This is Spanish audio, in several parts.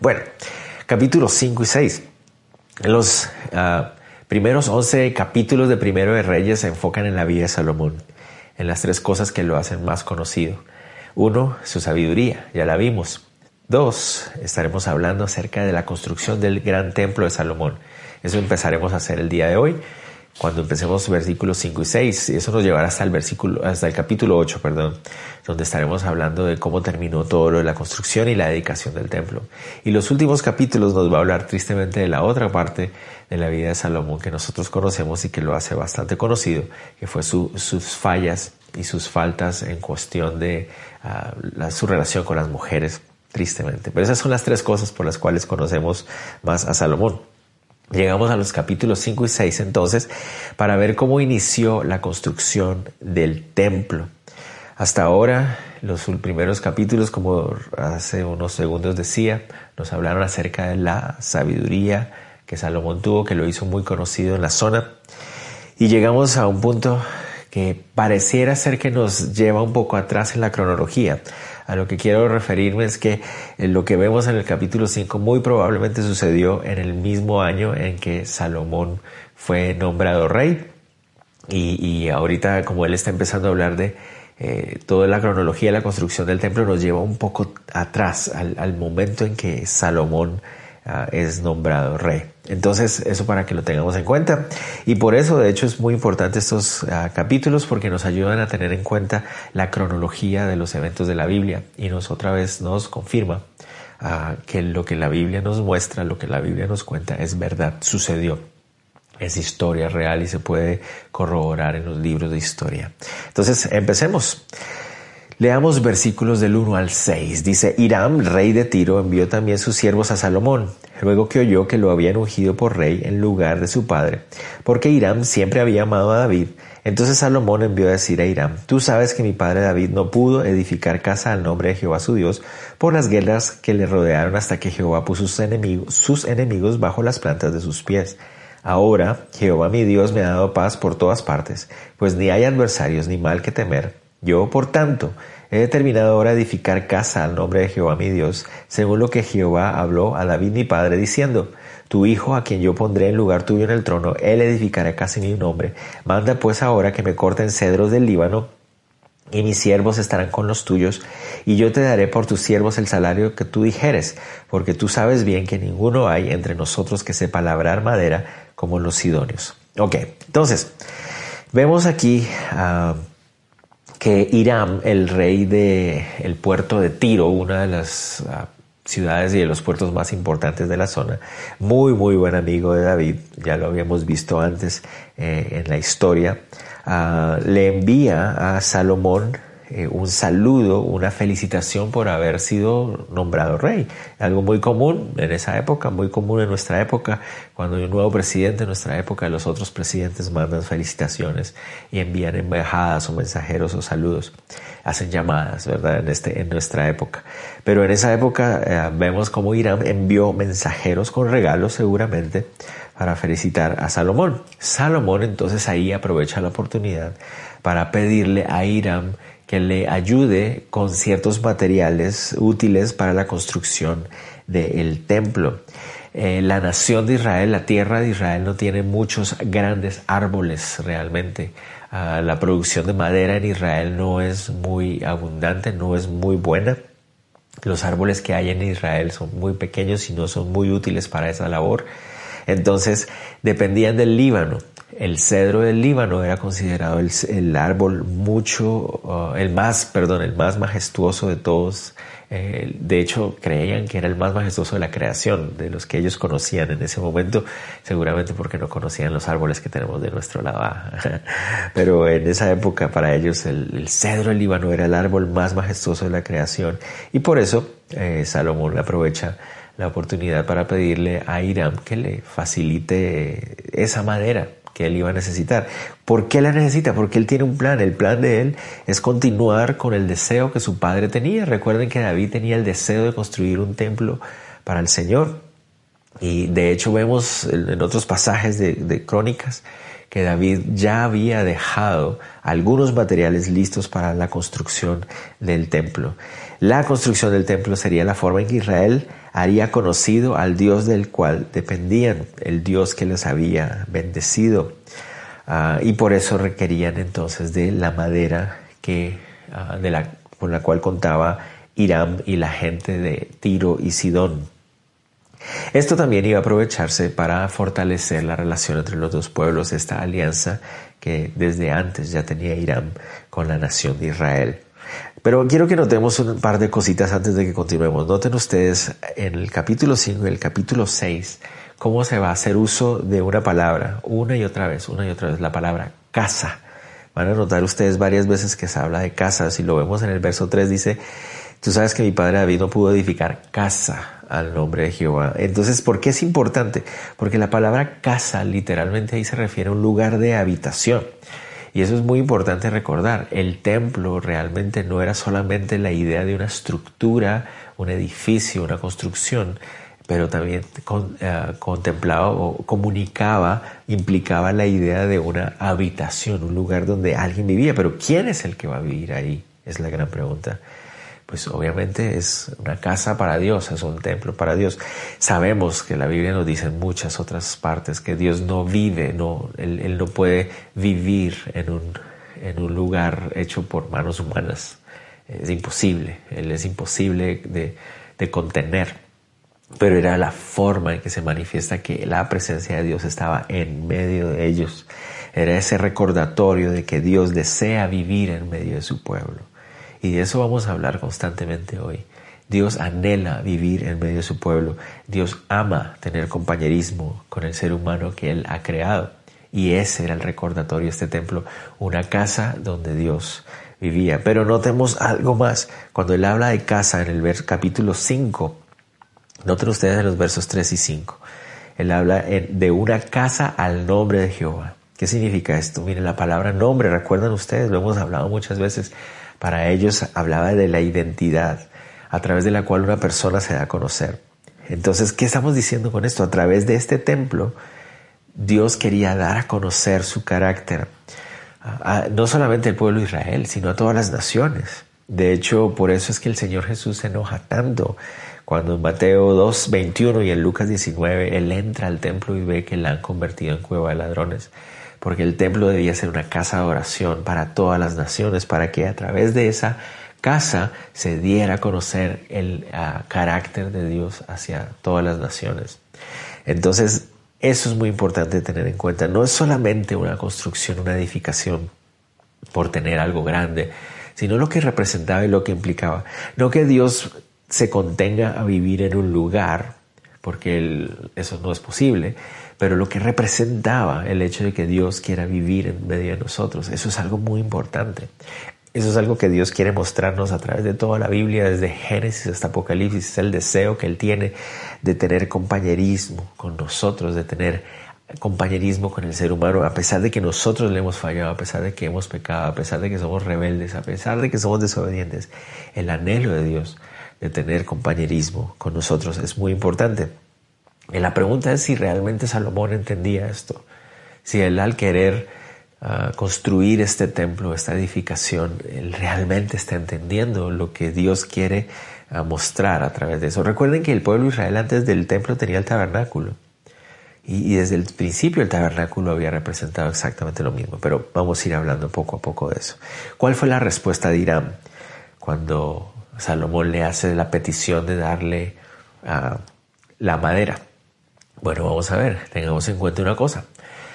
Bueno, capítulos 5 y 6. Los ah, primeros 11 capítulos de Primero de Reyes se enfocan en la vida de Salomón, en las tres cosas que lo hacen más conocido. Uno, su sabiduría, ya la vimos. Dos, estaremos hablando acerca de la construcción del gran templo de Salomón. Eso empezaremos a hacer el día de hoy cuando empecemos versículos 5 y 6, y eso nos llevará hasta el versículo, hasta el capítulo 8, perdón, donde estaremos hablando de cómo terminó todo lo de la construcción y la dedicación del templo. Y los últimos capítulos nos va a hablar tristemente de la otra parte de la vida de Salomón que nosotros conocemos y que lo hace bastante conocido, que fue sus fallas y sus faltas en cuestión de ah, su relación con las mujeres, tristemente. Pero esas son las tres cosas por las cuales conocemos más a Salomón. Llegamos a los capítulos 5 y 6 entonces para ver cómo inició la construcción del templo. Hasta ahora, los primeros capítulos, como hace unos segundos decía, nos hablaron acerca de la sabiduría que Salomón tuvo, que lo hizo muy conocido en la zona. Y llegamos a un punto que pareciera ser que nos lleva un poco atrás en la cronología. A lo que quiero referirme es que eh, lo que vemos en el capítulo 5 muy probablemente sucedió en el mismo año en que Salomón fue nombrado rey. Y, ahorita como él está empezando a hablar de eh, toda la cronología de la construcción del templo, nos lleva un poco atrás al momento en que Salomón es nombrado rey. Entonces, eso para que lo tengamos en cuenta. Y por eso, de hecho, es muy importante estos ah, capítulos porque nos ayudan a tener en cuenta la cronología de los eventos de la Biblia y nos otra vez nos confirma ah, que lo que la Biblia nos muestra, lo que la Biblia nos cuenta es verdad, sucedió. Es historia real y se puede corroborar en los libros de historia. Entonces, empecemos. Leamos versículos del 1 al 6. Dice, Hiram, rey de Tiro, envió también sus siervos a Salomón, luego que oyó que lo habían ungido por rey en lugar de su padre, porque Hiram siempre había amado a David. Entonces Salomón envió a decir a Hiram, tú sabes que mi padre David no pudo edificar casa al nombre de Jehová su Dios por las guerras que le rodearon hasta que Jehová puso sus enemigos, sus enemigos bajo las plantas de sus pies. Ahora Jehová mi Dios me ha dado paz por todas partes, pues ni hay adversarios ni mal que temer yo, por tanto, he determinado ahora edificar casa al nombre de Jehová mi Dios, según lo que Jehová habló a David mi padre, diciendo, Tu hijo, a quien yo pondré en lugar tuyo en el trono, él edificará casa en mi nombre. Manda pues ahora que me corten cedros del Líbano, y mis siervos estarán con los tuyos, y yo te daré por tus siervos el salario que tú dijeres, porque tú sabes bien que ninguno hay entre nosotros que sepa labrar madera como los sidonios. Ok, entonces, vemos aquí... a que Hiram, el rey del el puerto de Tiro, una de las ah, ciudades y de los puertos más importantes de la zona, muy muy buen amigo de David, ya lo habíamos visto antes eh, en la historia, ah, le envía a Salomón eh, un saludo, una felicitación por haber sido nombrado rey. Algo muy común en esa época, muy común en nuestra época. Cuando hay un nuevo presidente en nuestra época, los otros presidentes mandan felicitaciones y envían embajadas o mensajeros o saludos. Hacen llamadas, ¿verdad? En, este, nuestra época. Pero en esa época eh, vemos cómo Irán envió mensajeros con regalos seguramente para felicitar a Salomón. Salomón entonces ahí aprovecha la oportunidad para pedirle a Irán que le ayude con ciertos materiales útiles para la construcción del templo. Eh, la nación de Israel, la tierra de Israel no tiene muchos grandes árboles realmente. Ah, la producción de madera en Israel no es muy abundante, no es muy buena. Los árboles que hay en Israel son muy pequeños y no son muy útiles para esa labor. Entonces dependían del Líbano. El cedro del Líbano era considerado el, árbol mucho, uh, el más, perdón, el más majestuoso de todos. Eh, de hecho, creían que era el más majestuoso de la creación, de los que ellos conocían en ese momento, seguramente porque no conocían los árboles que tenemos de nuestro lado. Pero en esa época, para ellos, el, cedro del Líbano era el árbol más majestuoso de la creación. Y por eso, eh, Salomón aprovecha la oportunidad para pedirle a Hiram que le facilite esa madera que él iba a necesitar. ¿Por qué la necesita? Porque él tiene un plan. El plan de él es continuar con el deseo que su padre tenía. Recuerden que David tenía el deseo de construir un templo para el Señor. Y de hecho vemos en otros pasajes de, crónicas que David ya había dejado algunos materiales listos para la construcción del templo. La construcción del templo sería la forma en que Israel haría conocido al Dios del cual dependían, el Dios que les había bendecido. Ah, y por eso requerían entonces de la madera que, ah, de la, con la cual contaba Irán y la gente de Tiro y Sidón. Esto también iba a aprovecharse para fortalecer la relación entre los dos pueblos, esta alianza que desde antes ya tenía Irán con la nación de Israel. Pero quiero que notemos un par de cositas antes de que continuemos. Noten ustedes en el capítulo 5 y el capítulo 6 cómo se va a hacer uso de una palabra una y otra vez, una y otra vez, la palabra casa. Van a notar ustedes varias veces que se habla de casa. Si lo vemos en el verso 3 dice, tú sabes que mi padre David no pudo edificar casa al nombre de Jehová. Entonces, ¿por qué es importante? Porque la palabra casa literalmente ahí se refiere a un lugar de habitación. Y eso es muy importante recordar. El templo realmente no era solamente la idea de una estructura, un edificio, una construcción, pero también eh, contemplaba o comunicaba, implicaba la idea de una habitación, un lugar donde alguien vivía. Pero ¿quién es el que va a vivir ahí? Es la gran pregunta pues obviamente es una casa para Dios, es un templo para Dios. Sabemos que la Biblia nos dice en muchas otras partes que Dios no vive, no, él, no puede vivir en un, en un lugar hecho por manos humanas. Es imposible, Él es imposible de, de contener. Pero era la forma en que se manifiesta que la presencia de Dios estaba en medio de ellos. Era ese recordatorio de que Dios desea vivir en medio de su pueblo. Y de eso vamos a hablar constantemente hoy. Dios anhela vivir en medio de su pueblo. Dios ama tener compañerismo con el ser humano que Él ha creado. Y ese era el recordatorio de este templo, una casa donde Dios vivía. Pero notemos algo más. Cuando Él habla de casa en el capítulo 5, noten ustedes en los versos 3 y 5. Él habla de una casa al nombre de Jehová. ¿Qué significa esto? Miren, la palabra nombre, recuerdan ustedes, lo hemos hablado muchas veces. Para ellos hablaba de la identidad a través de la cual una persona se da a conocer. Entonces, ¿qué estamos diciendo con esto? A través de este templo, Dios quería dar a conocer su carácter, no solamente al pueblo de Israel, sino a todas las naciones. De hecho, por eso es que el Señor Jesús se enoja tanto cuando en Mateo 2, 21 y en Lucas 19 Él entra al templo y ve que la han convertido en cueva de ladrones porque el templo debía ser una casa de oración para todas las naciones, para que a través de esa casa se diera a conocer el carácter de Dios hacia todas las naciones. Entonces, eso es muy importante tener en cuenta. No es solamente una construcción, una edificación por tener algo grande, sino lo que representaba y lo que implicaba. No que Dios se contenga a vivir en un lugar, porque eso no es posible, pero lo que representaba el hecho de que Dios quiera vivir en medio de nosotros, eso es algo muy importante. Eso es algo que Dios quiere mostrarnos a través de toda la Biblia, desde Génesis hasta Apocalipsis, es el deseo que Él tiene de tener compañerismo con nosotros, de tener compañerismo con el ser humano, a pesar de que nosotros le hemos fallado, a pesar de que hemos pecado, a pesar de que somos rebeldes, a pesar de que somos desobedientes. El anhelo de Dios de tener compañerismo con nosotros es muy importante. Y la pregunta es si realmente Salomón entendía esto, si él al querer ah, construir este templo, esta edificación, él realmente está entendiendo lo que Dios quiere ah, mostrar a través de eso. Recuerden que el pueblo de Israel antes del templo tenía el tabernáculo. Y, desde el principio el tabernáculo había representado exactamente lo mismo, pero vamos a ir hablando poco a poco de eso. ¿Cuál fue la respuesta de Irán cuando Salomón le hace la petición de darle uh, la madera? Bueno, vamos a ver, tengamos en cuenta una cosa.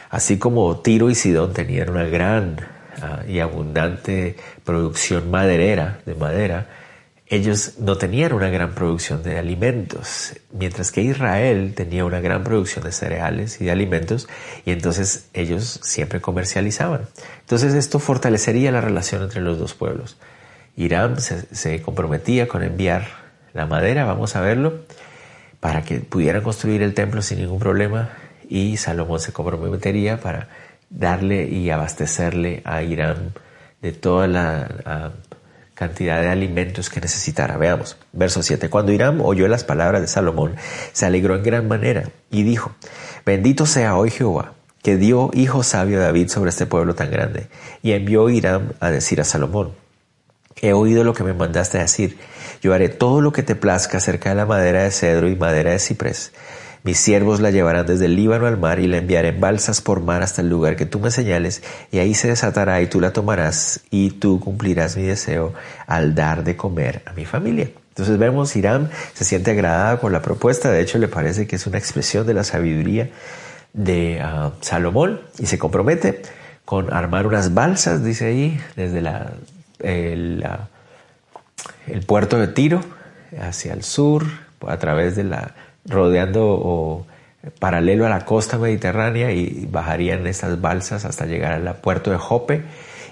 Así como Tiro y Sidón tenían una gran uh, y abundante producción maderera, de madera, ellos no tenían una gran producción de alimentos, mientras que Israel tenía una gran producción de cereales y de alimentos, y entonces ellos siempre comercializaban. Entonces esto fortalecería la relación entre los dos pueblos. Irán se comprometía con enviar la madera, vamos a verlo, para que pudieran construir el templo sin ningún problema y Salomón se comprometería para darle y abastecerle a Irán de toda la cantidad de alimentos que necesitara. Veamos, verso 7. Cuando Irán oyó las palabras de Salomón, se alegró en gran manera y dijo, bendito sea hoy Jehová, que dio hijo sabio a David sobre este pueblo tan grande. Y envió Irán a decir a Salomón, he oído lo que me mandaste decir Yo haré todo lo que te plazca acerca de la madera de cedro y madera de ciprés. Mis siervos la llevarán desde el Líbano al mar y la enviaré en balsas por mar hasta el lugar que tú me señales, y ahí se desatará y tú la tomarás y tú cumplirás mi deseo al dar de comer a mi familia. Entonces vemos, Irán se siente agradada por la propuesta, de hecho le parece que es una expresión de la sabiduría de ah, Salomón y se compromete con armar unas balsas, dice ahí, desde la, el, puerto de Tiro hacia el sur, a través de la rodeando o paralelo a la costa mediterránea y bajarían estas balsas hasta llegar al puerto de Jope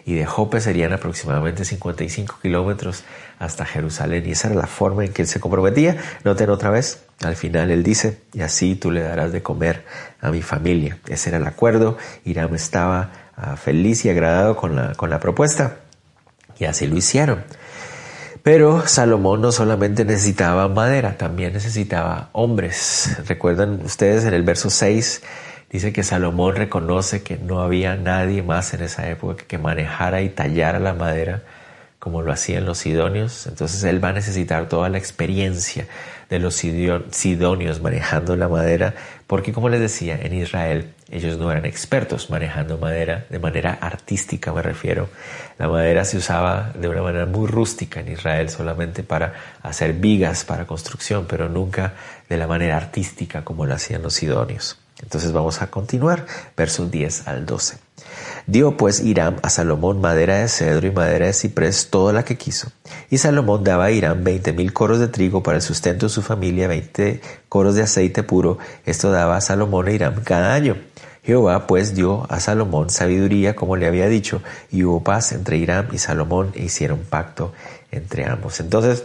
y de Jope serían aproximadamente 55 kilómetros hasta Jerusalén y esa era la forma en que él se comprometía. Noten otra vez, al final él dice, y así tú le darás de comer a mi familia. Ese era el acuerdo, Irán estaba ah, feliz y agradado con la, con la propuesta y así lo hicieron. Pero Salomón no solamente necesitaba madera, también necesitaba hombres. Recuerdan ustedes en el verso 6 dice que Salomón reconoce que no había nadie más en esa época que manejara y tallara la madera como lo hacían los sidonios. Entonces él va a necesitar toda la experiencia de los sidonios manejando la madera, porque como les decía, en Israel ellos no eran expertos manejando madera de manera artística, me refiero. La madera se usaba de una manera muy rústica en Israel, solamente para hacer vigas para construcción, pero nunca de la manera artística como lo hacían los sidonios. Entonces vamos a continuar, versos 10 al 12. Dio pues Hiram a Salomón madera de cedro y madera de ciprés, toda la que quiso. Y Salomón daba a Hiram veinte mil coros de trigo para el sustento de su familia, veinte coros de aceite puro. Esto daba a Salomón e Hiram cada año. Jehová pues dio a Salomón sabiduría como le había dicho, y hubo paz entre Hiram y Salomón e hicieron pacto entre ambos. Entonces,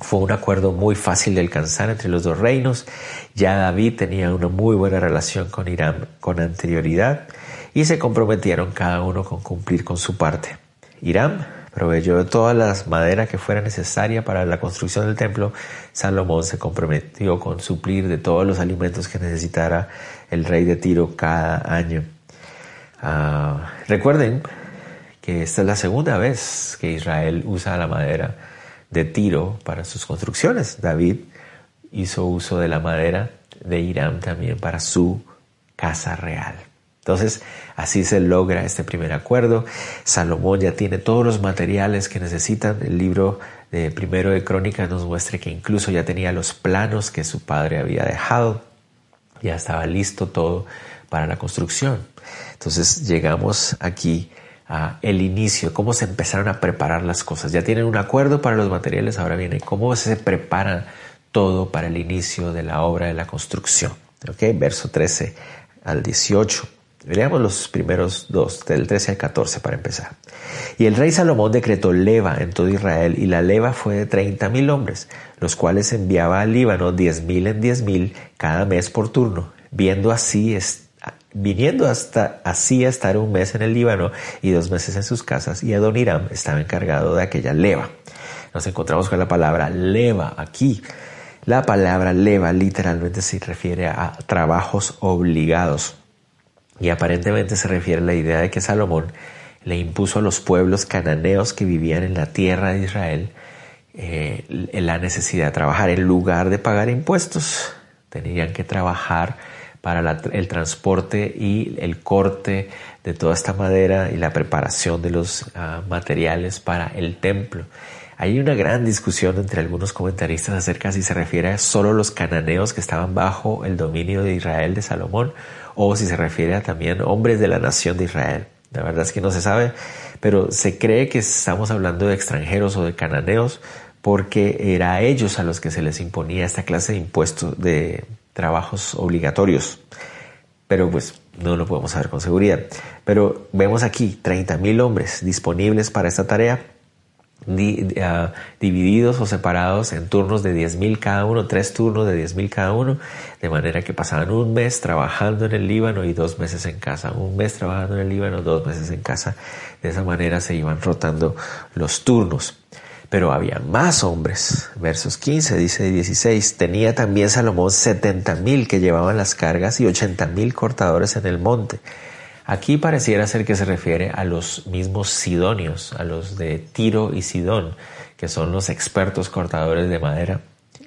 fue un acuerdo muy fácil de alcanzar entre los dos reinos. Ya David tenía una muy buena relación con Hiram con anterioridad y se comprometieron cada uno con cumplir con su parte. Hiram proveyó de todas las maderas que fuera necesaria para la construcción del templo. Salomón se comprometió con suplir de todos los alimentos que necesitara el rey de Tiro cada año. Ah, recuerden que esta es la segunda vez que Israel usa la madera de Tiro para sus construcciones. David hizo uso de la madera de Irán también para su casa real. Entonces, así se logra este primer acuerdo. Salomón ya tiene todos los materiales que necesitan. El libro de primero de Crónicas nos muestra que incluso ya tenía los planos que su padre había dejado. Ya estaba listo todo para la construcción. Entonces, llegamos aquí el inicio, cómo se empezaron a preparar las cosas. Ya tienen un acuerdo para los materiales, ahora viene cómo se prepara todo para el inicio de la obra de la construcción. ¿Ok? Verso 13 al 18. Veamos los primeros dos, del 13 al 14 para empezar. Y el rey Salomón decretó leva en todo Israel, y la leva fue de treinta mil hombres, los cuales enviaba al Líbano diez mil en diez mil cada mes por turno, viendo así viniendo hasta así a estar un mes en el Líbano y dos meses en sus casas, y Adoniram estaba encargado de aquella leva. Nos encontramos con la palabra leva aquí. La palabra leva literalmente se refiere a trabajos obligados y aparentemente se refiere a la idea de que Salomón le impuso a los pueblos cananeos que vivían en la tierra de Israel eh, la necesidad de trabajar en lugar de pagar impuestos. Tenían que trabajar para el transporte y el corte de toda esta madera y la preparación de los ah, materiales para el templo. Hay una gran discusión entre algunos comentaristas acerca si se refiere a solo los cananeos que estaban bajo el dominio de Israel de Salomón o si se refiere a también hombres de la nación de Israel. La verdad es que no se sabe, pero se cree que estamos hablando de extranjeros o de cananeos porque era a ellos a los que se les imponía esta clase de impuestos de trabajos obligatorios. Pero pues no lo podemos saber con seguridad. Pero vemos aquí 30.000 hombres disponibles para esta tarea, ah, divididos o separados en turnos de 10.000 cada uno, tres turnos de 10.000 cada uno, de manera que pasaban un mes trabajando en el Líbano y dos meses en casa, un mes trabajando en el Líbano, dos meses en casa. De esa manera se iban rotando los turnos. Pero había más hombres. Versos 15 dice 16. Tenía también Salomón setenta mil que llevaban las cargas y ochenta mil cortadores en el monte. Aquí pareciera ser que se refiere a los mismos sidonios, a los de Tiro y Sidón, que son los expertos cortadores de madera,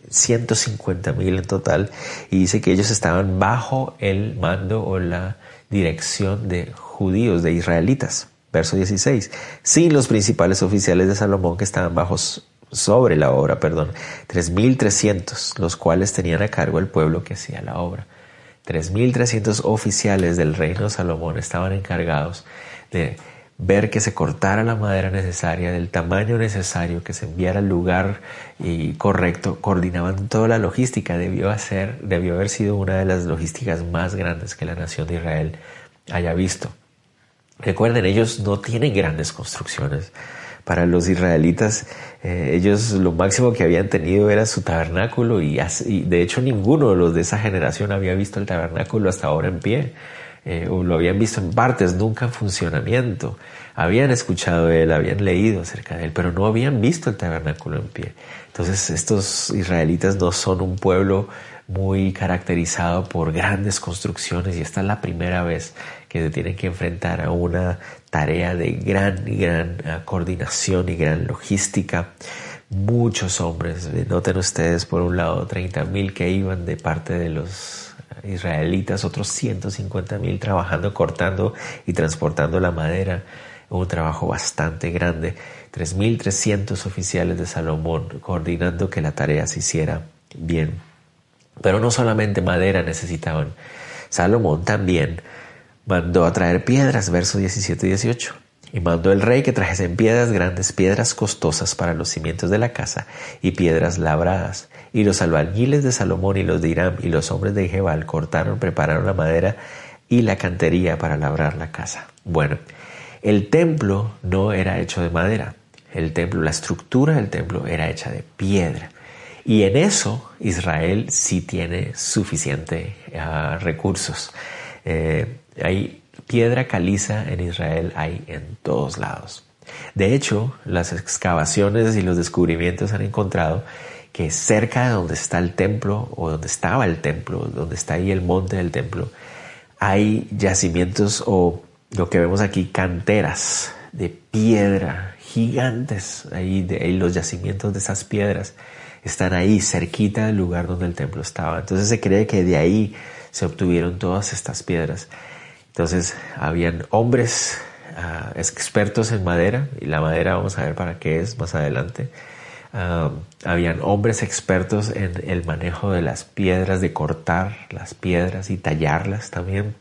150 mil en total, y dice que ellos estaban bajo el mando o la dirección de judíos, de israelitas. Verso 16. Sin los principales oficiales de Salomón que estaban bajo sobre la obra, perdón, 3.300, los cuales tenían a cargo el pueblo que hacía la obra. 3.300 oficiales del reino de Salomón estaban encargados de ver que se cortara la madera necesaria, del tamaño necesario, que se enviara al lugar y correcto, coordinaban toda la logística. Debió, hacer, debió haber sido una de las logísticas más grandes que la nación de Israel haya visto. Recuerden, ellos no tienen grandes construcciones. Para los israelitas, eh, ellos lo máximo que habían tenido era su tabernáculo y, de hecho ninguno de los de esa generación había visto el tabernáculo hasta ahora en pie. Eh, o lo habían visto en partes, nunca en funcionamiento. Habían escuchado de él, habían leído acerca de él, pero no habían visto el tabernáculo en pie. Entonces estos israelitas no son un pueblo muy caracterizado por grandes construcciones y esta es la primera vez que se tienen que enfrentar a una tarea de gran, gran ah, coordinación y gran logística. Muchos hombres, noten ustedes por un lado 30 mil que iban de parte de los israelitas, otros 150 mil trabajando, cortando y transportando la madera. Un trabajo bastante grande. 3.300 oficiales de Salomón coordinando que la tarea se hiciera bien. Pero no solamente madera necesitaban. Salomón también mandó a traer piedras, versos 17 y 18. Y mandó el rey que trajesen piedras grandes, piedras costosas para los cimientos de la casa y piedras labradas. Y los albañiles de Salomón y los de Hiram y los hombres de Jebal cortaron, prepararon la madera y la cantería para labrar la casa. Bueno, el templo no era hecho de madera. El templo, la estructura del templo era hecha de piedra. Y en eso Israel sí tiene suficiente ah, recursos. Eh, hay piedra caliza en Israel, hay en todos lados. De hecho, las excavaciones y los descubrimientos han encontrado que cerca de donde está el templo o donde estaba el templo, donde está ahí el monte del templo, hay yacimientos o lo que vemos aquí, canteras de piedra gigantes. Ahí, de, ahí los yacimientos de esas piedras están ahí cerquita del lugar donde el templo estaba. Entonces se cree que de ahí se obtuvieron todas estas piedras. Entonces habían hombres ah, expertos en madera, y la madera vamos a ver para qué es más adelante. Ah, habían hombres expertos en el manejo de las piedras, de cortar las piedras y tallarlas también.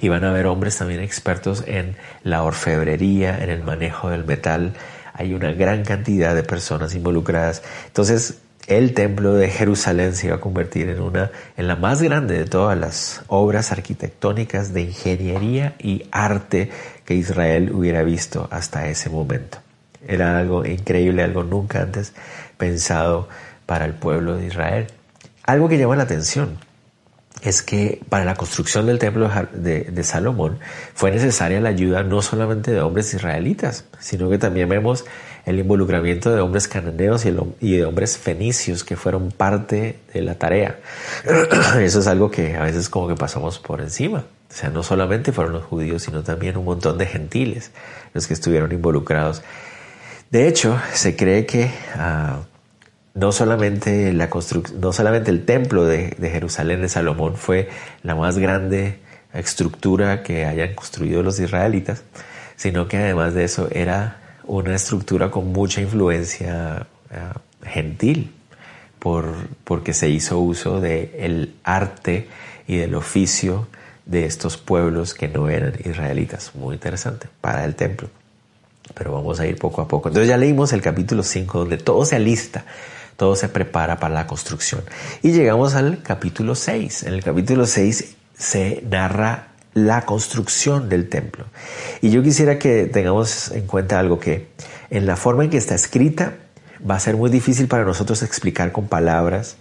Y van a haber hombres también expertos en la orfebrería, en el manejo del metal. Hay una gran cantidad de personas involucradas. Entonces, el templo de Jerusalén se iba a convertir en una en la más grande de todas las obras arquitectónicas de ingeniería y arte que Israel hubiera visto hasta ese momento. Era algo increíble, algo nunca antes pensado para el pueblo de Israel. Algo que llama la atención es que para la construcción del templo de, Salomón fue necesaria la ayuda no solamente de hombres israelitas, sino que también vemos el involucramiento de hombres cananeos y, de hombres fenicios que fueron parte de la tarea. Eso es algo que a veces como que pasamos por encima. O sea, no solamente fueron los judíos, sino también un montón de gentiles los que estuvieron involucrados. De hecho, se cree que ah, no solamente, la no solamente el templo de, Jerusalén de Salomón fue la más grande estructura que hayan construido los israelitas, sino que además de eso era una estructura con mucha influencia eh, gentil, por, porque se hizo uso del arte y del oficio de estos pueblos que no eran israelitas. Muy interesante para el templo. Pero vamos a ir poco a poco. Entonces ya leímos el capítulo 5 donde todo se alista todo se prepara para la construcción. Y llegamos al capítulo 6. En el capítulo 6 se narra la construcción del templo. Y yo quisiera que tengamos en cuenta algo que en la forma en que está escrita va a ser muy difícil para nosotros explicar con palabras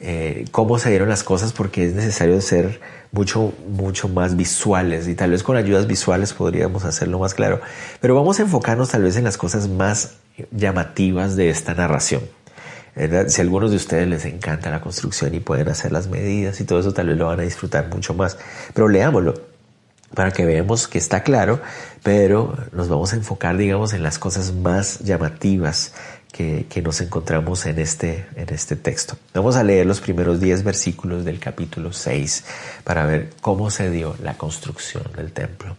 eh, cómo se dieron las cosas porque es necesario ser mucho, mucho más visuales y tal vez con ayudas visuales podríamos hacerlo más claro. Pero vamos a enfocarnos tal vez en las cosas más llamativas de esta narración. Si a algunos de ustedes les encanta la construcción y pueden hacer las medidas y todo eso, tal vez lo van a disfrutar mucho más. Pero leámoslo para que veamos que está claro, pero nos vamos a enfocar, digamos, en las cosas más llamativas que, nos encontramos en este, en este texto. Vamos a leer los primeros 10 versículos del capítulo 6 para ver cómo se dio la construcción del templo.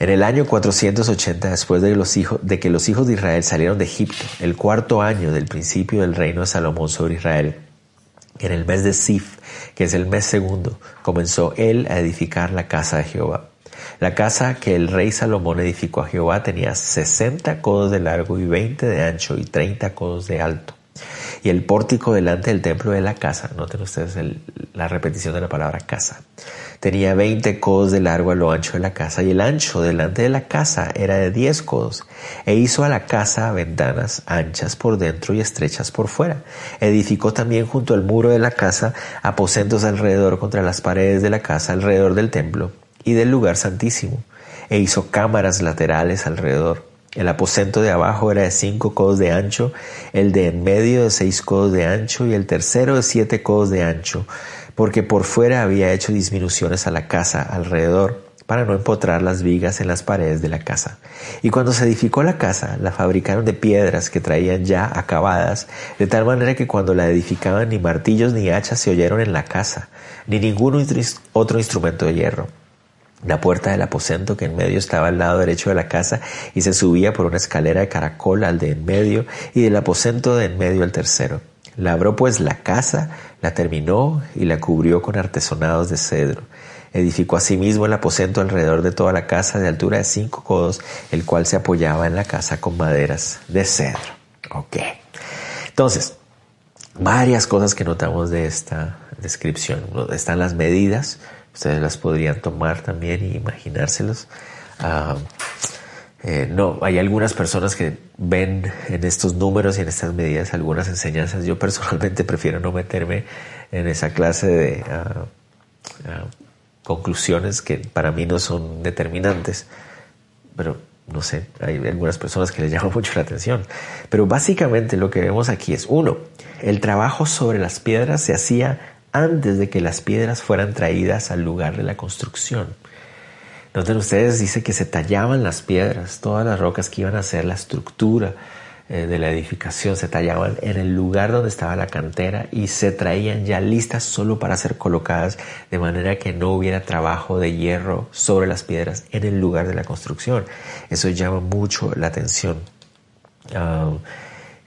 En el año 480 después de, los hijos, de que los hijos de Israel salieron de Egipto, el cuarto año del principio del reino de Salomón sobre Israel, en el mes de Sif, que es el mes segundo, comenzó él a edificar la casa de Jehová. La casa que el rey Salomón edificó a Jehová tenía 60 codos de largo y 20 de ancho y 30 codos de alto. Y el pórtico delante del templo de la casa, noten ustedes la repetición de la palabra casa, tenía 20 codos de largo a lo ancho de la casa y el ancho delante de la casa era de 10 codos. E hizo a la casa ventanas anchas por dentro y estrechas por fuera. Edificó también junto al muro de la casa aposentos alrededor contra las paredes de la casa alrededor del templo y del lugar santísimo, e hizo cámaras laterales alrededor. El aposento de abajo era de cinco codos de ancho, el de en medio de seis codos de ancho y el tercero de siete codos de ancho, porque por fuera había hecho disminuciones a la casa alrededor para no empotrar las vigas en las paredes de la casa. Y cuando se edificó la casa, la fabricaron de piedras que traían ya acabadas, de tal manera que cuando la edificaban ni martillos ni hachas se oyeron en la casa, ni ningún otro instrumento de hierro la puerta del aposento que en medio estaba al lado derecho de la casa y se subía por una escalera de caracol al de en medio y del aposento de en medio al tercero. Labró pues la casa, la terminó y la cubrió con artesonados de cedro. Edificó asimismo el aposento alrededor de toda la casa de altura de cinco codos, el cual se apoyaba en la casa con maderas de cedro. Ok. Entonces, varias cosas que notamos de esta descripción. Están las medidas, Ustedes las podrían tomar también y imaginárselos. Ah, eh, no, hay algunas personas que ven en estos números y en estas medidas algunas enseñanzas. Yo personalmente prefiero no meterme en esa clase de ah, ah, conclusiones que para mí no son determinantes. Pero no sé, hay algunas personas que les llama mucho la atención. Pero básicamente lo que vemos aquí es, uno, el trabajo sobre las piedras se hacía antes de que las piedras fueran traídas al lugar de la construcción. Noten ustedes, dice que se tallaban las piedras, todas las rocas que iban a ser la estructura eh, de la edificación, se tallaban en el lugar donde estaba la cantera y se traían ya listas solo para ser colocadas, de manera que no hubiera trabajo de hierro sobre las piedras en el lugar de la construcción. Eso llama mucho la atención. Ah,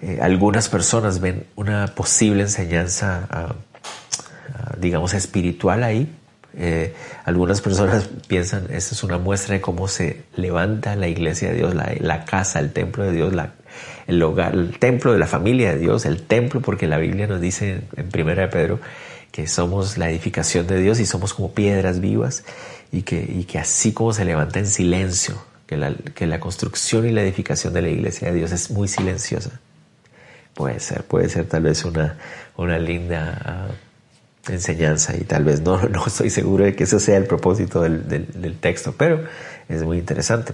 eh, algunas personas ven una posible enseñanza uh, digamos, espiritual ahí. Eh, algunas personas piensan, esta es una muestra de cómo se levanta la iglesia de Dios, la, casa, el templo de Dios, el hogar, el templo de la familia de Dios, el templo, porque la Biblia nos dice en Primera de Pedro que somos la edificación de Dios y somos como piedras vivas y que, y que así como se levanta en silencio, que la, que la construcción y la edificación de la iglesia de Dios es muy silenciosa. Puede ser, puede ser tal vez una, una linda... enseñanza y tal vez no, no estoy seguro de que ese sea el propósito del, del, texto, pero es muy interesante.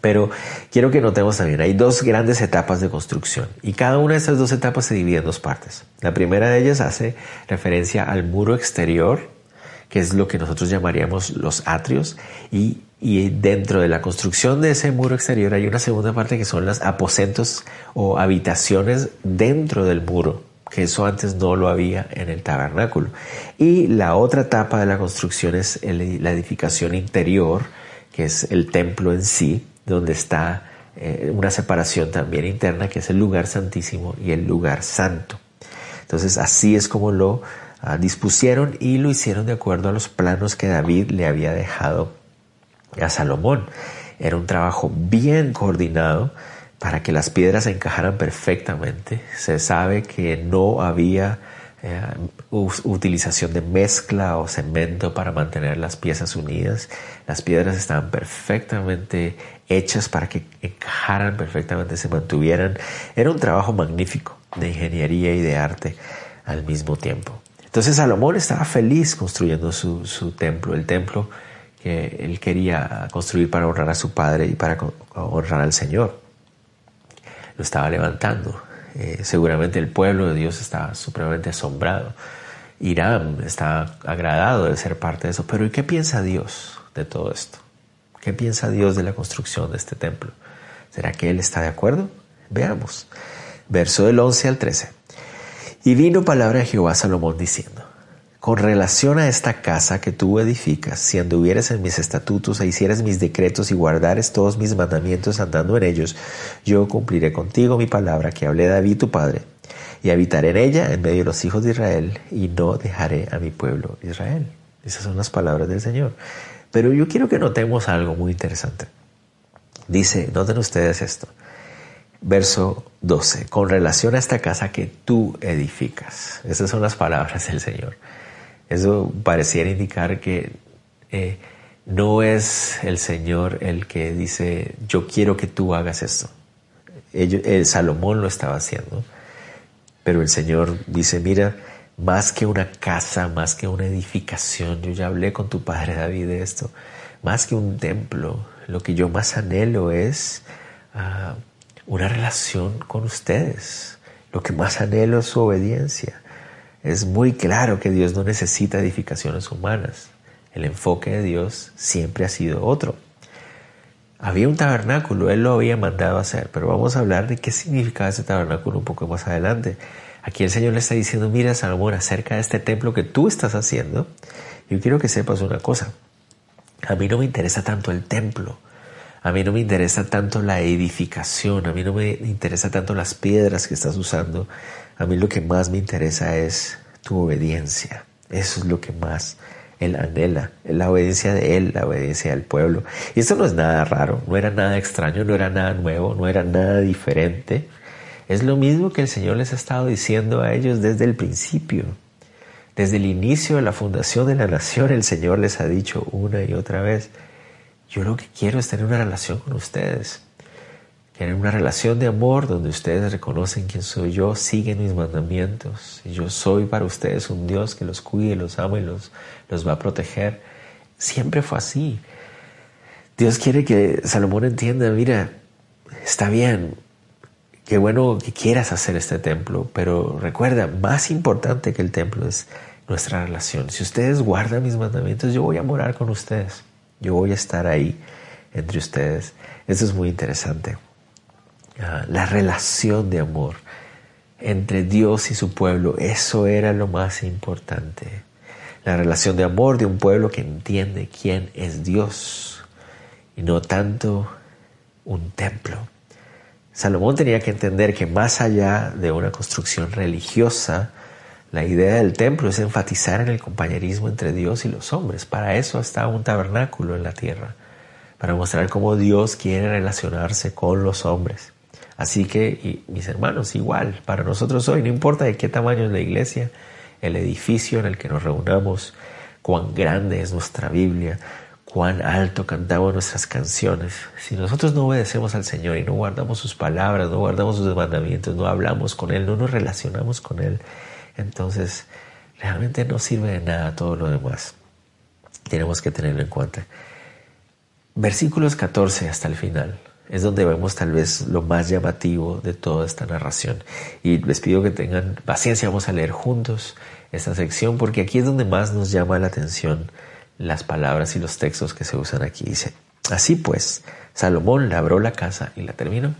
Pero quiero que notemos también, hay dos grandes etapas de construcción y cada una de esas dos etapas se divide en dos partes. La primera de ellas hace referencia al muro exterior, que es lo que nosotros llamaríamos los atrios, y, y dentro de la construcción de ese muro exterior hay una segunda parte que son los aposentos o habitaciones dentro del muro que eso antes no lo había en el tabernáculo. Y la otra etapa de la construcción es la edificación interior, que es el templo en sí, donde está eh, una separación también interna, que es el lugar santísimo y el lugar santo. Entonces así es como lo ah, dispusieron y lo hicieron de acuerdo a los planos que David le había dejado a Salomón. Era un trabajo bien coordinado para que las piedras encajaran perfectamente. Se sabe que no había eh, utilización de mezcla o cemento para mantener las piezas unidas. Las piedras estaban perfectamente hechas para que encajaran perfectamente, se mantuvieran. Era un trabajo magnífico de ingeniería y de arte al mismo tiempo. Entonces Salomón estaba feliz construyendo su, su templo, el templo que él quería construir para honrar a su padre y para honrar al Señor lo estaba levantando. Eh, seguramente el pueblo de Dios estaba supremamente asombrado. Irán está agradado de ser parte de eso. Pero ¿y qué piensa Dios de todo esto? ¿Qué piensa Dios de la construcción de este templo? ¿Será que Él está de acuerdo? Veamos. Verso del 11 al 13. Y vino palabra de Jehová a Salomón diciendo, con relación a esta casa que tú edificas, si anduvieres en mis estatutos e hicieres mis decretos y guardares todos mis mandamientos andando en ellos, yo cumpliré contigo mi palabra que hablé David tu padre, y habitaré en ella en medio de los hijos de Israel, y no dejaré a mi pueblo Israel. Esas son las palabras del Señor. Pero yo quiero que notemos algo muy interesante. Dice, noten ustedes esto, verso 12, con relación a esta casa que tú edificas. Esas son las palabras del Señor. Eso pareciera indicar que eh, no es el Señor el que dice, yo quiero que tú hagas esto. el Salomón lo estaba haciendo, pero el Señor dice, mira, más que una casa, más que una edificación, yo ya hablé con tu padre David de esto, más que un templo, lo que yo más anhelo es ah, una relación con ustedes. Lo que más anhelo es su obediencia. Es muy claro que Dios no necesita edificaciones humanas. El enfoque de Dios siempre ha sido otro. Había un tabernáculo, Él lo había mandado a hacer, pero vamos a hablar de qué significaba ese tabernáculo un poco más adelante. Aquí el Señor le está diciendo, mira Salomón, acerca de este templo que tú estás haciendo, yo quiero que sepas una cosa. A mí no me interesa tanto el templo, a mí no me interesa tanto la edificación, a mí no me interesa tanto las piedras que estás usando, a mí lo que más me interesa es tu obediencia. Eso es lo que más él anhela, la obediencia de él, la obediencia del pueblo. Y esto no es nada raro, no era nada extraño, no era nada nuevo, no era nada diferente. Es lo mismo que el Señor les ha estado diciendo a ellos desde el principio. Desde el inicio de la fundación de la nación, el Señor les ha dicho una y otra vez, yo lo que quiero es tener una relación con ustedes. Tener una relación de amor donde ustedes reconocen quién soy yo, siguen mis mandamientos. Yo soy para ustedes un Dios que los cuide, los ama y los, los va a proteger. Siempre fue así. Dios quiere que Salomón entienda, mira, está bien, qué bueno que quieras hacer este templo, pero recuerda, más importante que el templo es nuestra relación. Si ustedes guardan mis mandamientos, yo voy a morar con ustedes. Yo voy a estar ahí entre ustedes. Eso es muy interesante. La relación de amor entre Dios y su pueblo, eso era lo más importante. La relación de amor de un pueblo que entiende quién es Dios y no tanto un templo. Salomón tenía que entender que más allá de una construcción religiosa, la idea del templo es enfatizar en el compañerismo entre Dios y los hombres. Para eso está un tabernáculo en la tierra, para mostrar cómo Dios quiere relacionarse con los hombres. Así que, mis hermanos, igual, para nosotros hoy, no importa de qué tamaño es la iglesia, el edificio en el que nos reunamos, cuán grande es nuestra Biblia, cuán alto cantamos nuestras canciones. Si nosotros no obedecemos al Señor y no guardamos sus palabras, no guardamos sus mandamientos, no hablamos con Él, no nos relacionamos con Él, entonces realmente no sirve de nada todo lo demás. Tenemos que tenerlo en cuenta. Versículos 14 hasta el final es donde vemos tal vez lo más llamativo de toda esta narración. Y les pido que tengan paciencia, vamos a leer juntos esta sección porque aquí es donde más nos llama la atención las palabras y los textos que se usan aquí. Dice, así pues, Salomón labró la casa y la terminó.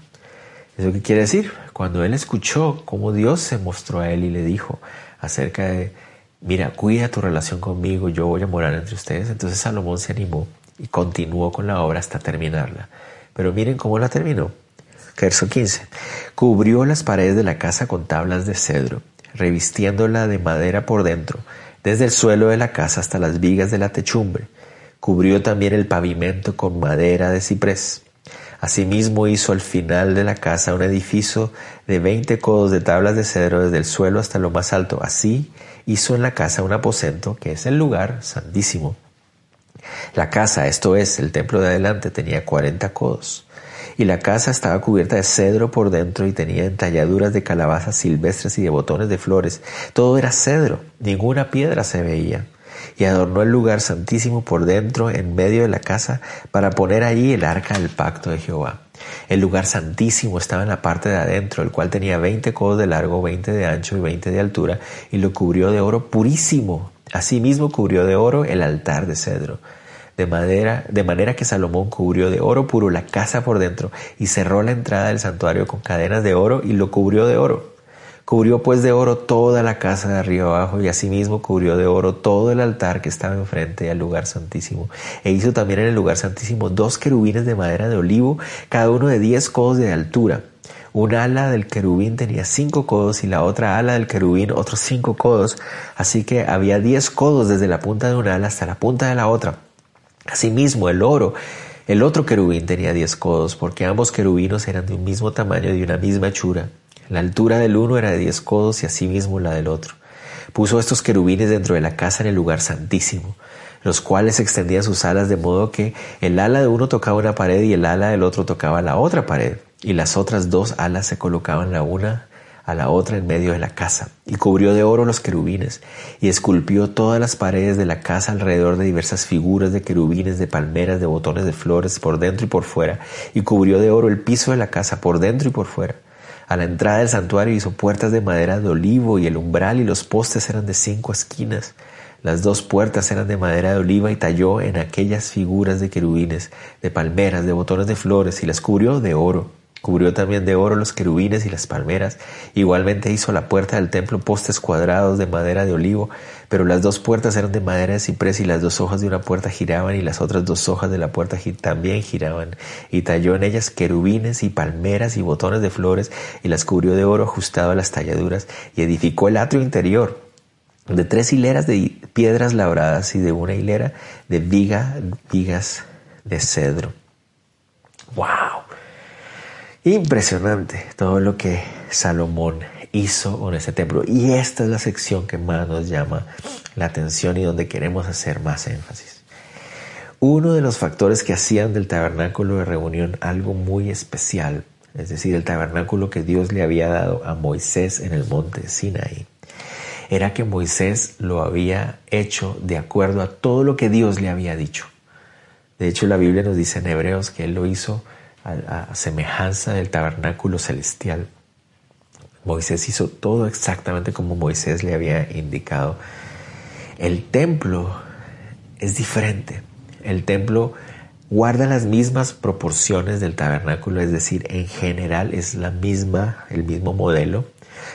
¿Eso qué quiere decir? Cuando él escuchó cómo Dios se mostró a él y le dijo acerca de, mira, cuida tu relación conmigo, yo voy a morar entre ustedes, entonces Salomón se animó y continuó con la obra hasta terminarla. Pero miren cómo la terminó. Verso 15. Cubrió las paredes de la casa con tablas de cedro, revistiéndola de madera por dentro, desde el suelo de la casa hasta las vigas de la techumbre. Cubrió también el pavimento con madera de ciprés. Asimismo hizo al final de la casa un edificio de veinte codos de tablas de cedro desde el suelo hasta lo más alto. Así hizo en la casa un aposento, que es el lugar santísimo. La casa, esto es, el templo de adelante, tenía cuarenta codos. Y la casa estaba cubierta de cedro por dentro y tenía entalladuras de calabazas silvestres y de botones de flores. Todo era cedro, ninguna piedra se veía y adornó el lugar santísimo por dentro en medio de la casa para poner allí el arca del pacto de Jehová. El lugar santísimo estaba en la parte de adentro, el cual tenía veinte codos de largo, veinte de ancho y veinte de altura, y lo cubrió de oro purísimo. Asimismo cubrió de oro el altar de cedro. de madera, de manera que Salomón cubrió de oro puro la casa por dentro y cerró la entrada del santuario con cadenas de oro y lo cubrió de oro. Cubrió pues de oro toda la casa de arriba abajo y asimismo cubrió de oro todo el altar que estaba enfrente al lugar santísimo. E hizo también en el lugar santísimo dos querubines de madera de olivo, cada uno de diez codos de altura. Un ala del querubín tenía cinco codos y la otra ala del querubín otros cinco codos, así que había diez codos desde la punta de un ala hasta la punta de la otra. Asimismo, el oro el otro querubín tenía diez codos, porque ambos querubinos eran de un mismo tamaño y de una misma hechura. La altura del uno era de diez codos y asimismo la del otro. Puso estos querubines dentro de la casa en el lugar santísimo, los cuales extendían sus alas de modo que el ala de uno tocaba una pared y el ala del otro tocaba la otra pared, y las otras dos alas se colocaban la una a la otra en medio de la casa, y cubrió de oro los querubines, y esculpió todas las paredes de la casa alrededor de diversas figuras de querubines, de palmeras, de botones de flores, por dentro y por fuera, y cubrió de oro el piso de la casa, por dentro y por fuera. A la entrada del santuario hizo puertas de madera de olivo, y el umbral y los postes eran de cinco esquinas. Las dos puertas eran de madera de oliva y talló en aquellas figuras de querubines, de palmeras, de botones de flores, y las cubrió de oro. Cubrió también de oro los querubines y las palmeras. Igualmente hizo la puerta del templo postes cuadrados de madera de olivo, pero las dos puertas eran de madera de ciprés y las dos hojas de una puerta giraban y las otras dos hojas de la puerta también giraban. Y talló en ellas querubines y palmeras y botones de flores y las cubrió de oro ajustado a las talladuras y edificó el atrio interior de tres hileras de piedras labradas y de una hilera de viga, vigas de cedro. ¡Wow! Impresionante todo lo que Salomón hizo con ese templo. Y esta es la sección que más nos llama la atención y donde queremos hacer más énfasis. Uno de los factores que hacían del tabernáculo de reunión algo muy especial, es decir, el tabernáculo que Dios le había dado a Moisés en el monte Sinaí, era que Moisés lo había hecho de acuerdo a todo lo que Dios le había dicho. De hecho, la Biblia nos dice en Hebreos que él lo hizo a, semejanza del tabernáculo celestial. Moisés hizo todo exactamente como Moisés le había indicado. El templo es diferente. El templo guarda las mismas proporciones del tabernáculo, es decir, en general es la misma, el mismo modelo.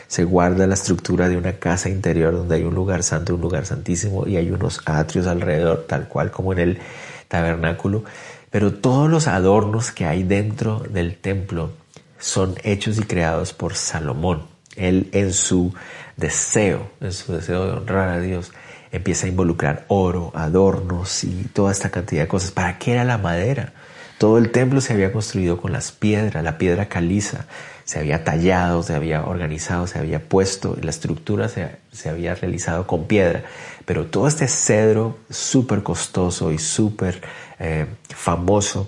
Se guarda la estructura de una casa interior donde hay un lugar santo, un lugar santísimo y hay unos atrios alrededor, tal cual como en el tabernáculo. Pero todos los adornos que hay dentro del templo son hechos y creados por Salomón. Él en su deseo, en su deseo de honrar a Dios, empieza a involucrar oro, adornos y toda esta cantidad de cosas. ¿Para qué era la madera? Todo el templo se había construido con las piedras, la piedra caliza, se había tallado, se había organizado, se había puesto, la estructura se, se había realizado con piedra, pero todo este cedro súper costoso y súper eh, famoso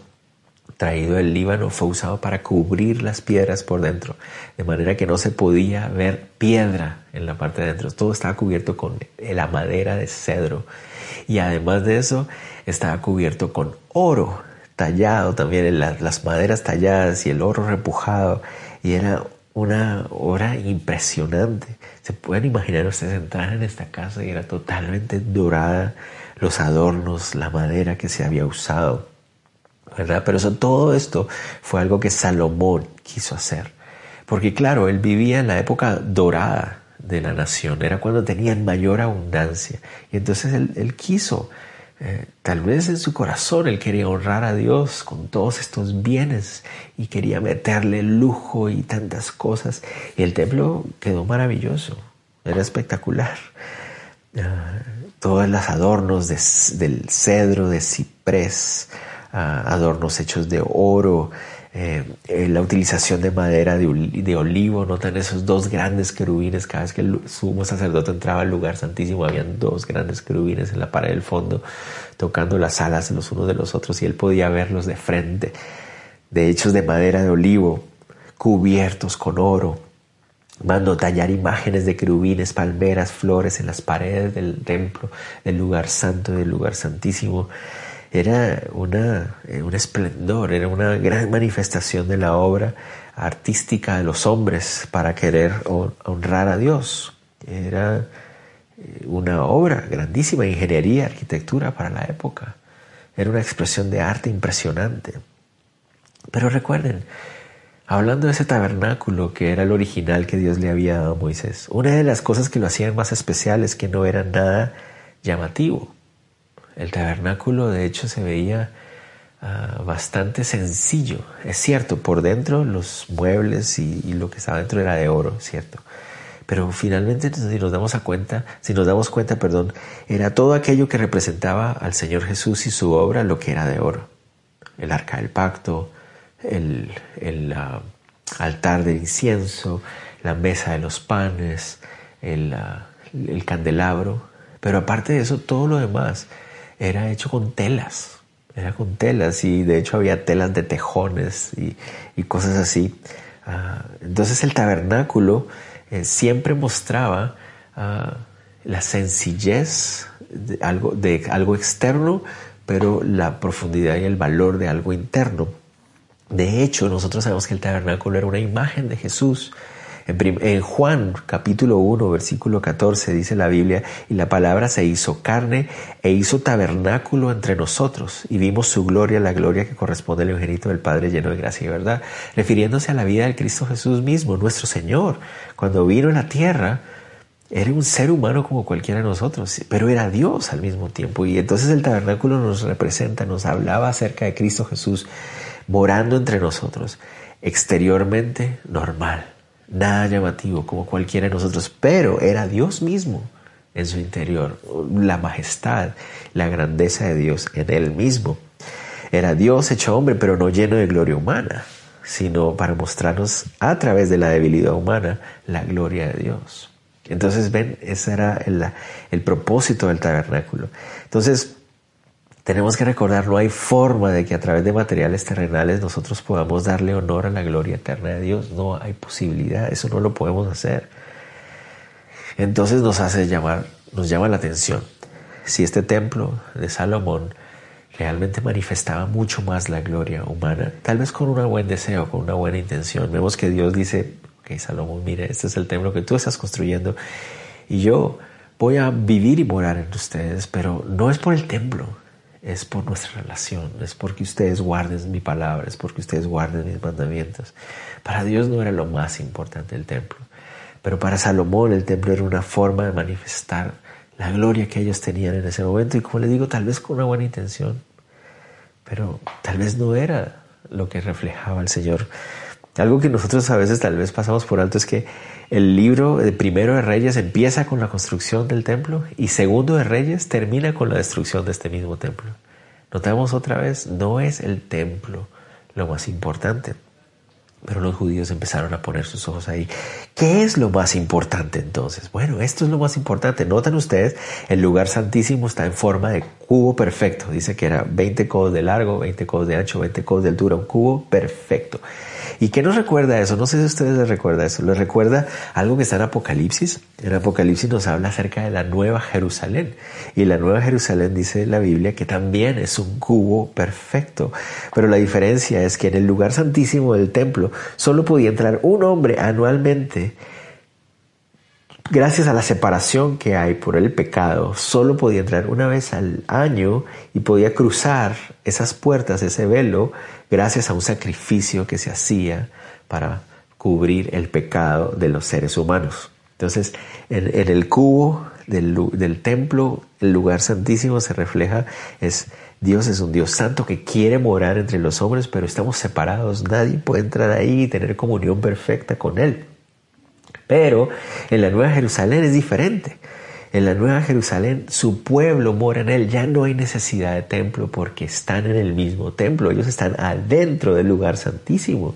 traído del Líbano fue usado para cubrir las piedras por dentro, de manera que no se podía ver piedra en la parte de dentro. Todo estaba cubierto con la madera de cedro. Y además de eso estaba cubierto con oro tallado también, las maderas talladas y el oro repujado y era una obra impresionante. Se pueden imaginar ustedes entrar en esta casa y era totalmente dorada los adornos, la madera que se había usado, ¿verdad? Pero eso, todo esto fue algo que Salomón quiso hacer. Porque claro, él vivía en la época dorada de la nación, era cuando tenían mayor abundancia. Y entonces él, quiso, eh, tal vez en su corazón, él quería honrar a Dios con todos estos bienes y quería meterle lujo y tantas cosas. Y el templo quedó maravilloso, era espectacular. Ah, todos los adornos del cedro, de ciprés, ah, adornos hechos de oro, eh, eh, la utilización de madera de, olivo, notan esos dos grandes querubines, cada vez que el sumo sacerdote entraba al lugar santísimo, habían dos grandes querubines en la pared del fondo, tocando las alas los unos de los otros y él podía verlos de frente, de hechos de madera de olivo, cubiertos con oro, Mando tallar imágenes de querubines, palmeras, flores en las paredes del templo, del lugar santo, del lugar santísimo. Era una, eh, un esplendor, era una gran manifestación de la obra artística de los hombres para querer honrar a Dios. Era eh, una obra grandísima, ingeniería, arquitectura para la época. Era una expresión de arte impresionante. Pero recuerden, hablando de ese tabernáculo que era el original que Dios le había dado a Moisés, una de las cosas que lo hacían más especial es que no era nada llamativo. El tabernáculo de hecho se veía ah, bastante sencillo. Es cierto, por dentro los muebles y, lo que estaba dentro era de oro, cierto. Pero finalmente si nos damos a cuenta, si nos damos cuenta, perdón, era todo aquello que representaba al Señor Jesús y su obra lo que era de oro. El arca del pacto, el, uh, altar de incienso, la mesa de los panes, el, el candelabro. Pero aparte de eso, todo lo demás era hecho con telas. Era con telas y de hecho había telas de tejones y, y cosas así. Uh, entonces el tabernáculo eh, siempre mostraba la sencillez de algo, de algo externo, pero la profundidad y el valor de algo interno. De hecho, nosotros sabemos que el tabernáculo era una imagen de Jesús. En, Juan capítulo 1, versículo 14 dice la Biblia, y la palabra se hizo carne e hizo tabernáculo entre nosotros, y vimos su gloria, la gloria que corresponde al Eugenito del Padre lleno de gracia y verdad, refiriéndose a la vida del Cristo Jesús mismo, nuestro Señor. Cuando vino a la tierra, era un ser humano como cualquiera de nosotros, pero era Dios al mismo tiempo. Y entonces el tabernáculo nos representa, nos hablaba acerca de Cristo Jesús morando entre nosotros, exteriormente normal, nada llamativo como cualquiera de nosotros, pero era Dios mismo en su interior, la majestad, la grandeza de Dios en él mismo. Era Dios hecho hombre, pero no lleno de gloria humana, sino para mostrarnos a través de la debilidad humana la gloria de Dios. Entonces, ven, ese era el, el propósito del tabernáculo. Entonces, tenemos que recordar, no hay forma de que a través de materiales terrenales nosotros podamos darle honor a la gloria eterna de Dios. No hay posibilidad, eso no lo podemos hacer. Entonces nos hace llamar, nos llama la atención. Si este templo de Salomón realmente manifestaba mucho más la gloria humana, tal vez con un buen deseo, con una buena intención. Vemos que Dios dice, ok Salomón, mire, este es el templo que tú estás construyendo y yo voy a vivir y morar en ustedes, pero no es por el templo, es por nuestra relación, es porque ustedes guarden mi palabra, es porque ustedes guarden mis mandamientos. Para Dios no era lo más importante el templo, pero para Salomón el templo era una forma de manifestar la gloria que ellos tenían en ese momento y como le digo, tal vez con una buena intención, pero tal vez no era lo que reflejaba el Señor. Algo que nosotros a veces tal vez pasamos por alto es que el libro de Primero de Reyes empieza con la construcción del templo y Segundo de Reyes termina con la destrucción de este mismo templo. Notamos otra vez, no es el templo lo más importante. Pero los judíos empezaron a poner sus ojos ahí. ¿Qué es lo más importante entonces? Bueno, esto es lo más importante. Notan ustedes, el lugar santísimo está en forma de cubo perfecto. Dice que era 20 codos de largo, 20 codos de ancho, 20 codos de altura, un cubo perfecto. ¿Y qué nos recuerda eso? No sé si a ustedes les recuerda eso. Les recuerda algo que está en Apocalipsis. En Apocalipsis nos habla acerca de la nueva Jerusalén. Y la nueva Jerusalén dice la Biblia que también es un cubo perfecto. Pero la diferencia es que en el lugar santísimo del templo solo podía entrar un hombre anualmente gracias a la separación que hay por el pecado, solo podía entrar una vez al año y podía cruzar esas puertas, ese velo, gracias a un sacrificio que se hacía para cubrir el pecado de los seres humanos. Entonces, en, el cubo del, del, templo, el lugar santísimo se refleja, es Dios es un Dios santo que quiere morar entre los hombres, pero estamos separados, nadie puede entrar ahí y tener comunión perfecta con Él. Pero en la Nueva Jerusalén es diferente. En la Nueva Jerusalén su pueblo mora en él. Ya no hay necesidad de templo porque están en el mismo templo. Ellos están adentro del lugar santísimo.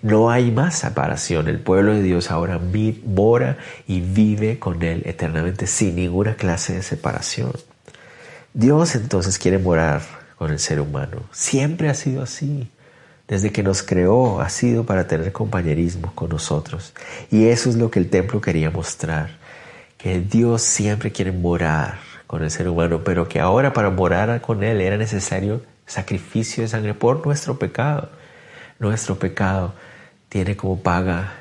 No hay más separación. El pueblo de Dios ahora mora y vive con Él eternamente sin ninguna clase de separación. Dios entonces quiere morar con el ser humano. Siempre ha sido así desde que nos creó ha sido para tener compañerismo con nosotros. Y eso es lo que el templo quería mostrar, que Dios siempre quiere morar con el ser humano, pero que ahora para morar con Él era necesario sacrificio de sangre por nuestro pecado. Nuestro pecado tiene como paga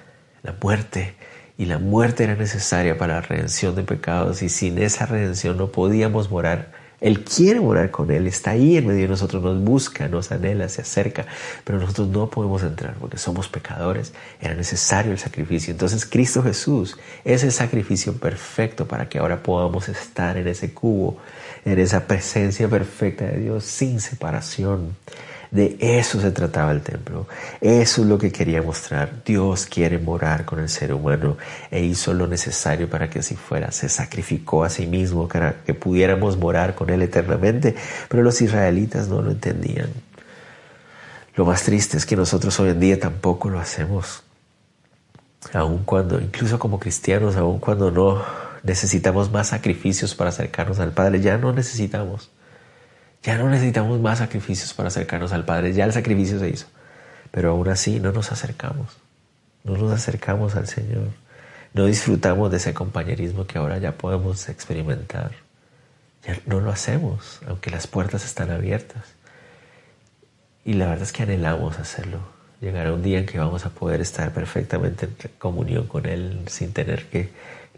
la muerte y la muerte era necesaria para la redención de pecados y sin esa redención no podíamos morar Él quiere morar con Él, está ahí en medio de nosotros, nos busca, nos anhela, se acerca, pero nosotros no podemos entrar porque somos pecadores, era necesario el sacrificio. Entonces Cristo Jesús es el sacrificio perfecto para que ahora podamos estar en ese cubo, en esa presencia perfecta de Dios sin separación. De eso se trataba el templo. Eso es lo que quería mostrar. Dios quiere morar con el ser humano e hizo lo necesario para que así fuera. Se sacrificó a sí mismo para que pudiéramos morar con Él eternamente, pero los israelitas no lo entendían. Lo más triste es que nosotros hoy en día tampoco lo hacemos. Aun cuando, incluso como cristianos, aun cuando no necesitamos más sacrificios para acercarnos al Padre, ya no necesitamos. Ya no necesitamos más sacrificios para acercarnos al Padre, ya el sacrificio se hizo. Pero aún así no nos acercamos, no nos acercamos al Señor, no disfrutamos de ese compañerismo que ahora ya podemos experimentar. Ya no lo hacemos, aunque las puertas están abiertas. Y la verdad es que anhelamos hacerlo. Llegará un día en que vamos a poder estar perfectamente en comunión con Él sin tener que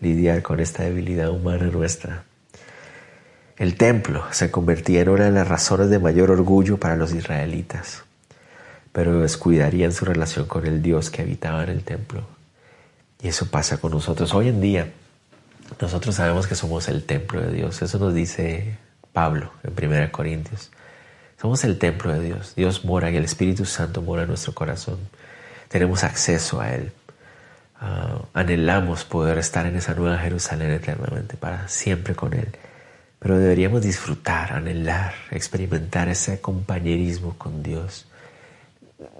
lidiar con esta debilidad humana nuestra. El templo se convertía en una de las razones de mayor orgullo para los israelitas, pero descuidarían su relación con el Dios que habitaba en el templo. Y eso pasa con nosotros. Hoy en día, nosotros sabemos que somos el templo de Dios. Eso nos dice Pablo en 1 Corintios. Somos el templo de Dios. Dios mora y el Espíritu Santo mora en nuestro corazón. Tenemos acceso a Él. Ah, anhelamos poder estar en esa nueva Jerusalén eternamente, para siempre con Él. Pero deberíamos disfrutar, anhelar, experimentar ese compañerismo con Dios.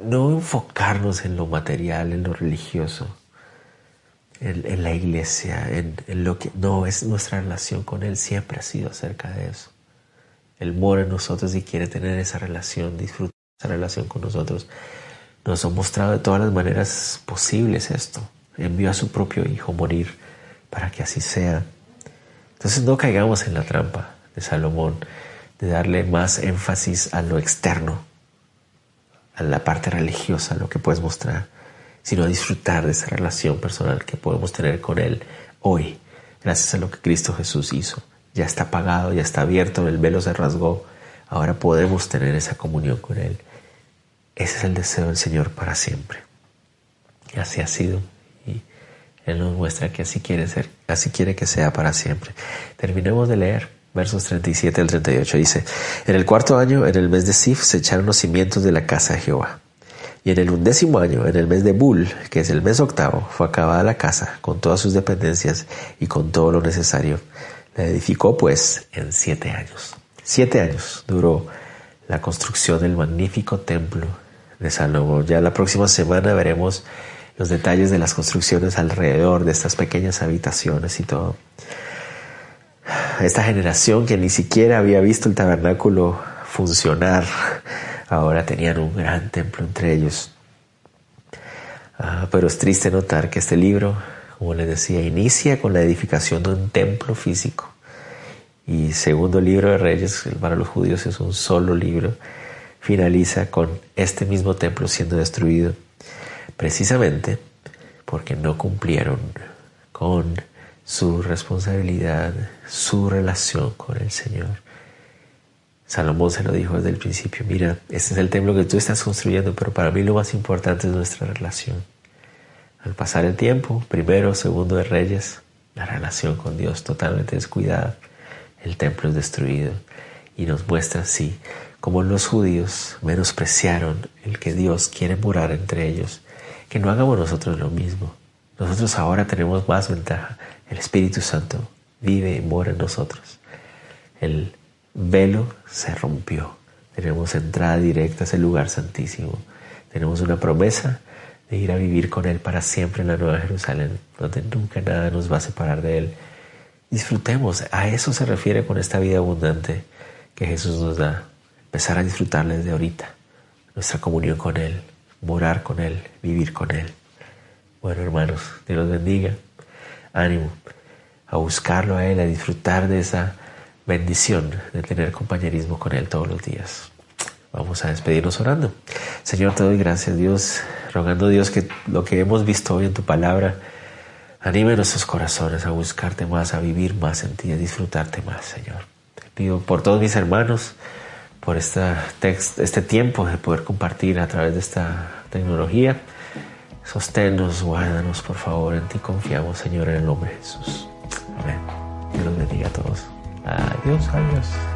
No enfocarnos en lo material, en lo religioso, en, la iglesia, en, lo que... No, es nuestra relación con Él siempre ha sido acerca de eso. Él mora en nosotros y quiere tener esa relación, disfrutar esa relación con nosotros. Nos ha mostrado de todas las maneras posibles esto. Envió a su propio Hijo morir para que así sea. Entonces no caigamos en la trampa de Salomón de darle más énfasis a lo externo, a la parte religiosa, a lo que puedes mostrar, sino a disfrutar de esa relación personal que podemos tener con Él hoy, gracias a lo que Cristo Jesús hizo. Ya está pagado, ya está abierto, el velo se rasgó, ahora podemos tener esa comunión con Él. Ese es el deseo del Señor para siempre. Y así ha sido él nos muestra que así quiere ser, así quiere que sea para siempre. Terminemos de leer versos 37 al 38. Dice, en el cuarto año, en el mes de Sif, se echaron los cimientos de la casa de Jehová. Y en el undécimo año, en el mes de Bul, que es el mes octavo, fue acabada la casa, con todas sus dependencias y con todo lo necesario. La edificó, pues, en siete años. Siete años duró la construcción del magnífico templo de Salomón. Ya la próxima semana veremos los detalles de las construcciones alrededor de estas pequeñas habitaciones y todo. Esta generación que ni siquiera había visto el tabernáculo funcionar, ahora tenían un gran templo entre ellos. Ah, pero es triste notar que este libro, como les decía, inicia con la edificación de un templo físico. Y segundo libro de Reyes, para los judíos es un solo libro, finaliza con este mismo templo siendo destruido precisamente porque no cumplieron con su responsabilidad, su relación con el Señor. Salomón se lo dijo desde el principio, mira, este es el templo que tú estás construyendo, pero para mí lo más importante es nuestra relación. Al pasar el tiempo, primero, segundo de Reyes, la relación con Dios totalmente descuidada, el templo es destruido y nos muestra así como los judíos menospreciaron el que Dios quiere morar entre ellos que no hagamos nosotros lo mismo. Nosotros ahora tenemos más ventaja. El Espíritu Santo vive y mora en nosotros. El velo se rompió. Tenemos entrada directa a ese lugar santísimo. Tenemos una promesa de ir a vivir con Él para siempre en la Nueva Jerusalén, donde nunca nada nos va a separar de Él. Disfrutemos, a eso se refiere con esta vida abundante que Jesús nos da. Empezar a disfrutarle desde ahorita, nuestra comunión con Él, morar con Él, vivir con Él. Bueno, hermanos, Dios los bendiga. Ánimo a buscarlo a Él, a disfrutar de esa bendición de tener compañerismo con Él todos los días. Vamos a despedirnos orando. Señor, te doy gracias, Dios, rogando Dios que lo que hemos visto hoy en tu palabra anime nuestros corazones a buscarte más, a vivir más en ti, a disfrutarte más, Señor. Te Pido por todos mis hermanos, por esta este tiempo de poder compartir a través de esta tecnología. Sosténnos, guárdanos, por favor. En ti confiamos, Señor, en el nombre de Jesús. Amén. Dios bendiga a todos. Adiós, adiós.